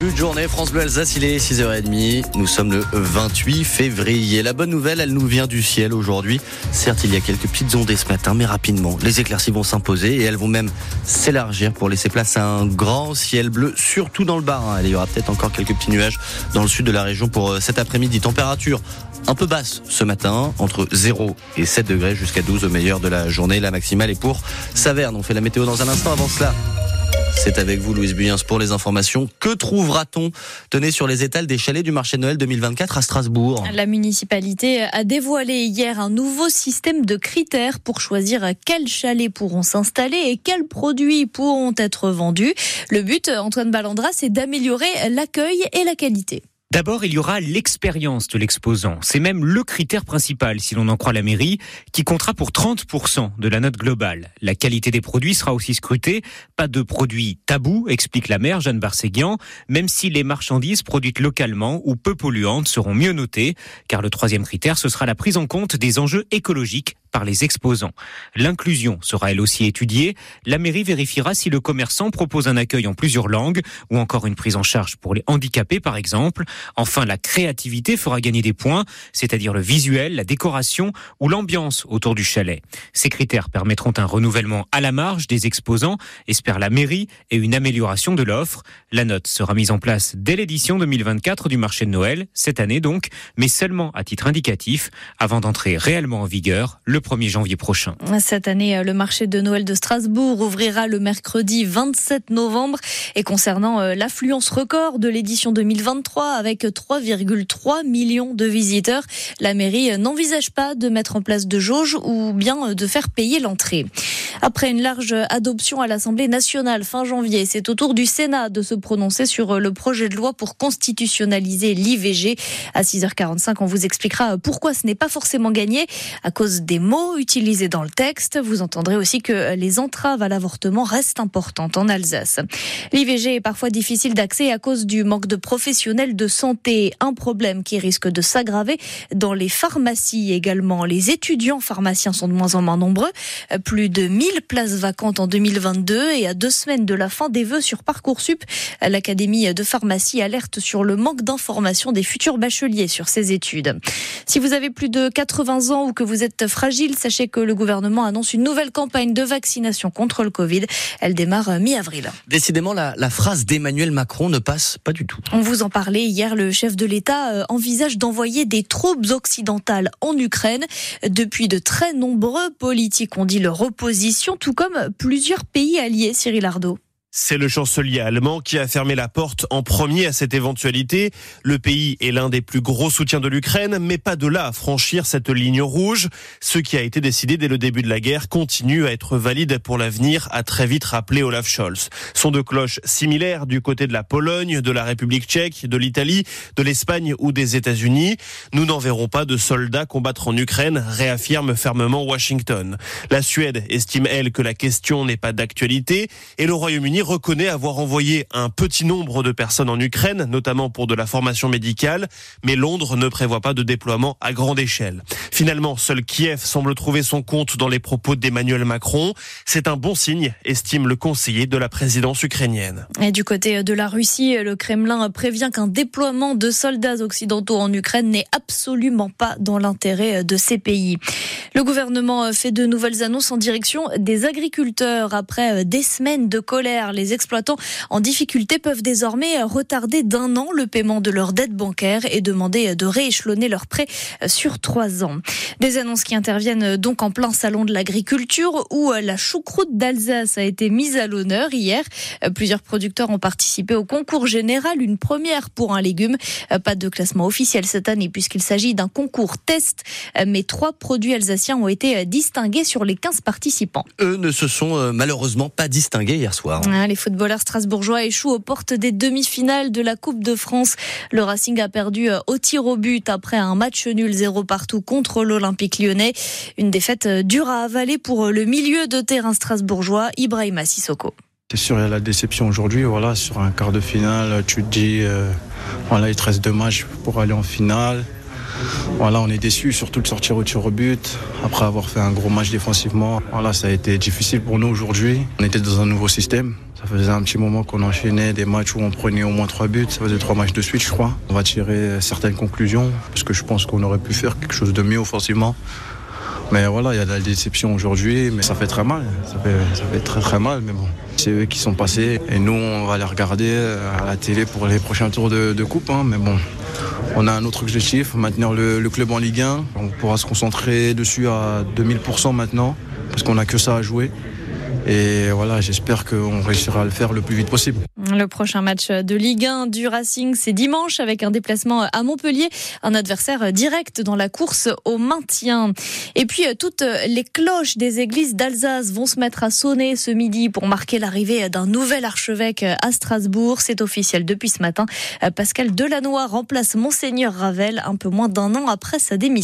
Une journée France Bleu Alsace, il est 6h30. Nous sommes le 28 février. La bonne nouvelle, elle nous vient du ciel aujourd'hui. Certes, il y a quelques petites ondées ce matin, mais rapidement, les éclaircies vont s'imposer et elles vont même s'élargir pour laisser place à un grand ciel bleu, surtout dans le Bas. Il y aura peut-être encore quelques petits nuages dans le sud de la région pour euh, cet après-midi. Température un peu basse ce matin, entre 0 et 7 degrés jusqu'à 12 au meilleur de la journée. La maximale est pour Saverne. On fait la météo dans un instant. Avant cela, c'est avec vous, Louise Buyens, pour les informations. Que trouvera-t-on Tenez sur les étals des chalets du marché de Noël 2024 à Strasbourg? La municipalité a dévoilé hier un nouveau système de critères pour choisir quels chalets pourront s'installer et quels produits pourront être vendus. Le but, Antoine Ballandra, c'est d'améliorer l'accueil et la qualité. D'abord, il y aura l'expérience de l'exposant. C'est même le critère principal, si l'on en croit la mairie, qui comptera pour 30% de la note globale. La qualité des produits sera aussi scrutée. Pas de produits tabous, explique la maire Jeanne Barséguian, même si les marchandises produites localement ou peu polluantes seront mieux notées, car le troisième critère, ce sera la prise en compte des enjeux écologiques par les exposants. L'inclusion sera elle aussi étudiée. La mairie vérifiera si le commerçant propose un accueil en plusieurs langues ou encore une prise en charge pour les handicapés par exemple. Enfin, la créativité fera gagner des points, c'est-à-dire le visuel, la décoration ou l'ambiance autour du chalet. Ces critères permettront un renouvellement à la marge des exposants, espère la mairie, et une amélioration de l'offre. La note sera mise en place dès l'édition 2024 du marché de Noël, cette année donc, mais seulement à titre indicatif, avant d'entrer réellement en vigueur le 1er janvier prochain. Cette année, le marché de Noël de Strasbourg ouvrira le mercredi 27 novembre. Et concernant euh, l'affluence record de l'édition 2023, avec 3,3 millions de visiteurs, la mairie n'envisage pas de mettre en place de jauge ou bien de faire payer l'entrée. Après une large adoption à l'Assemblée nationale fin janvier, c'est au tour du Sénat de se prononcer sur le projet de loi pour constitutionnaliser l'IVG. À 6h45, on vous expliquera pourquoi ce n'est pas forcément gagné à cause des mots utilisés dans le texte. Vous entendrez aussi que les entraves à l'avortement restent importantes en Alsace. L'IVG est parfois difficile d'accès à cause du manque de professionnels de santé, un problème qui risque de s'aggraver dans les pharmacies également. Les étudiants pharmaciens sont de moins en moins nombreux, plus de 1000 places vacantes en 2022 et à deux semaines de la fin des vœux sur Parcoursup, l'Académie de pharmacie alerte sur le manque d'information des futurs bacheliers sur ces études. Si vous avez plus de 80 ans ou que vous êtes fragile, sachez que le gouvernement annonce une nouvelle campagne de vaccination contre le Covid. Elle démarre mi-avril. Décidément, la, la phrase d'Emmanuel Macron ne passe pas du tout. On vous en parlait hier, le chef de l'État euh, envisage d'envoyer des troupes occidentales en Ukraine. Depuis de très nombreux politiques ont dit leur opposition, tout comme plusieurs pays alliés, Cyril Ardo. C'est le chancelier allemand qui a fermé la porte en premier à cette éventualité. Le pays est l'un des plus gros soutiens de l'Ukraine, mais pas de là à franchir cette ligne rouge. Ce qui a été décidé dès le début de la guerre continue à être valide pour l'avenir, a très vite rappelé Olaf Scholz. Sont de cloches similaires du côté de la Pologne, de la République tchèque, de l'Italie, de l'Espagne ou des États-Unis. Nous n'en verrons pas de soldats combattre en Ukraine, réaffirme fermement Washington. La Suède estime, elle, que la question n'est pas d'actualité et le Royaume-Uni reconnaît avoir envoyé un petit nombre de personnes en Ukraine, notamment pour de la formation médicale, mais Londres ne prévoit pas de déploiement à grande échelle. Finalement, seul Kiev semble trouver son compte dans les propos d'Emmanuel Macron. C'est un bon signe, estime le conseiller de la présidence ukrainienne. Et du côté de la Russie, le Kremlin prévient qu'un déploiement de soldats occidentaux en Ukraine n'est absolument pas dans l'intérêt de ces pays. Le gouvernement fait de nouvelles annonces en direction des agriculteurs après des semaines de colère. Les exploitants en difficulté peuvent désormais retarder d'un an le paiement de leurs dettes bancaires et demander de rééchelonner leurs prêts sur trois ans. Des annonces qui interviennent donc en plein salon de l'agriculture où la choucroute d'Alsace a été mise à l'honneur hier. Plusieurs producteurs ont participé au concours général, une première pour un légume. Pas de classement officiel cette année puisqu'il s'agit d'un concours test, mais trois produits alsaciens ont été distingués sur les 15 participants. Eux ne se sont malheureusement pas distingués hier soir. Les footballeurs strasbourgeois échouent aux portes des demi-finales de la Coupe de France. Le Racing a perdu au tir au but après un match nul zéro partout contre l'Olympique lyonnais. Une défaite dure à avaler pour le milieu de terrain strasbourgeois, Ibrahima Sissoko. C'est sûr, il y a la déception aujourd'hui? Sur un quart de finale, tu te dis, euh, il te reste deux matchs pour aller en finale. Voilà, on est déçus, surtout de sortir au tir au but. Après avoir fait un gros match défensivement, voilà, ça a été difficile pour nous aujourd'hui. On était dans un nouveau système. Ça faisait un petit moment qu'on enchaînait des matchs où on prenait au moins trois buts. Ça faisait trois matchs de suite, je crois. On va tirer certaines conclusions parce que je pense qu'on aurait pu faire quelque chose de mieux offensivement. Mais voilà, il y a de la déception aujourd'hui, mais ça fait très mal. Ça fait, ça fait très très mal, mais bon. C'est eux qui sont passés et nous, on va les regarder à la télé pour les prochains tours de, de coupe. Hein, mais bon, on a un autre objectif, maintenir le, club en Ligue 1. On pourra se concentrer dessus à 2000% maintenant, parce qu'on n'a que ça à jouer. Et voilà, j'espère qu'on réussira à le faire le plus vite possible. Le prochain match de Ligue 1 du Racing, c'est dimanche avec un déplacement à Montpellier, un adversaire direct dans la course au maintien. Et puis, toutes les cloches des églises d'Alsace vont se mettre à sonner ce midi pour marquer l'arrivée d'un nouvel archevêque à Strasbourg. C'est officiel depuis ce matin. Pascal Delannoy remplace Monseigneur Ravel un peu moins d'un an après sa démission.